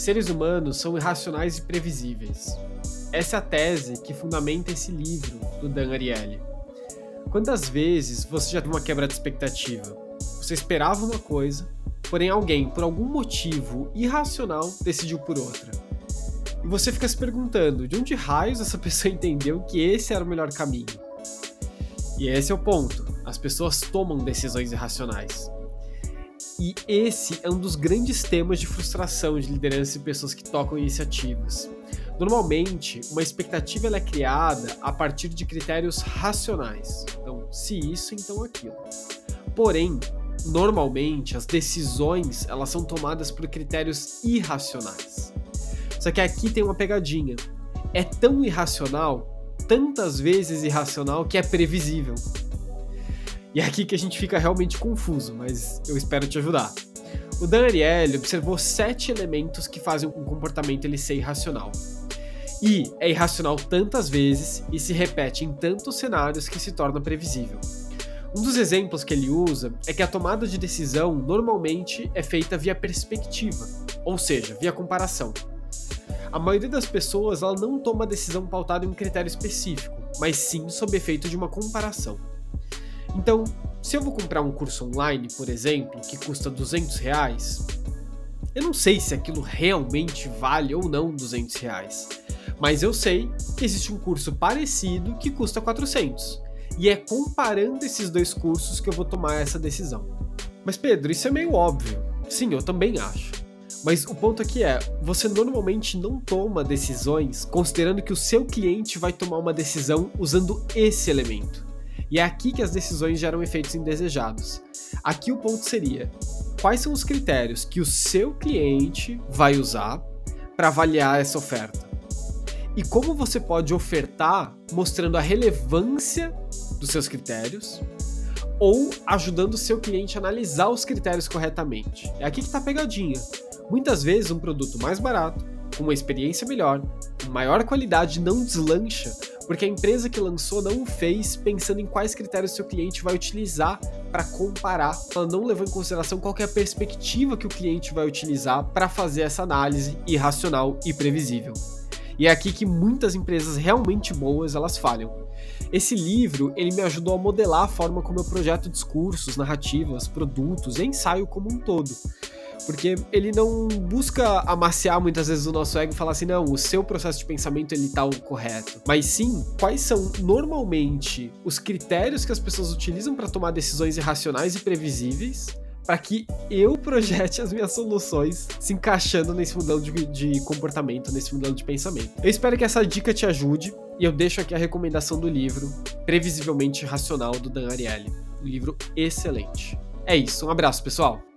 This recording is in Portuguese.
Seres humanos são irracionais e previsíveis. Essa é a tese que fundamenta esse livro do Dan Ariely. Quantas vezes você já teve uma quebra de expectativa? Você esperava uma coisa, porém alguém, por algum motivo irracional, decidiu por outra. E você fica se perguntando de onde raios essa pessoa entendeu que esse era o melhor caminho. E esse é o ponto: as pessoas tomam decisões irracionais. E esse é um dos grandes temas de frustração de liderança e pessoas que tocam iniciativas. Normalmente, uma expectativa é criada a partir de critérios racionais. Então, se isso, então aquilo. Porém, normalmente as decisões elas são tomadas por critérios irracionais. Só que aqui tem uma pegadinha. É tão irracional, tantas vezes irracional que é previsível. E é aqui que a gente fica realmente confuso, mas eu espero te ajudar. O Dan Ariely observou sete elementos que fazem um comportamento ele ser irracional. E é irracional tantas vezes e se repete em tantos cenários que se torna previsível. Um dos exemplos que ele usa é que a tomada de decisão normalmente é feita via perspectiva, ou seja, via comparação. A maioria das pessoas ela não toma decisão pautada em um critério específico, mas sim sob efeito de uma comparação. Então, se eu vou comprar um curso online, por exemplo, que custa 200 reais, eu não sei se aquilo realmente vale ou não 200 reais, mas eu sei que existe um curso parecido que custa 400. E é comparando esses dois cursos que eu vou tomar essa decisão. Mas Pedro, isso é meio óbvio. Sim, eu também acho. Mas o ponto aqui é, você normalmente não toma decisões considerando que o seu cliente vai tomar uma decisão usando esse elemento. E é aqui que as decisões geram efeitos indesejados. Aqui o ponto seria: quais são os critérios que o seu cliente vai usar para avaliar essa oferta? E como você pode ofertar mostrando a relevância dos seus critérios ou ajudando o seu cliente a analisar os critérios corretamente. É aqui que está a pegadinha. Muitas vezes um produto mais barato, com uma experiência melhor, maior qualidade não deslancha porque a empresa que lançou não o fez pensando em quais critérios seu cliente vai utilizar para comparar. Ela não levou em consideração qual é a perspectiva que o cliente vai utilizar para fazer essa análise irracional e previsível. E é aqui que muitas empresas realmente boas elas falham. Esse livro ele me ajudou a modelar a forma como eu projeto discursos, narrativas, produtos ensaio como um todo. Porque ele não busca amaciar muitas vezes o nosso ego e falar assim, não, o seu processo de pensamento ele tá correto. Mas sim, quais são normalmente os critérios que as pessoas utilizam para tomar decisões irracionais e previsíveis para que eu projete as minhas soluções se encaixando nesse modelo de, de, comportamento, nesse modelo de pensamento. Eu espero que essa dica te ajude e eu deixo aqui a recomendação do livro Previsivelmente Racional do Dan Ariely. Um livro excelente. É isso, um abraço, pessoal!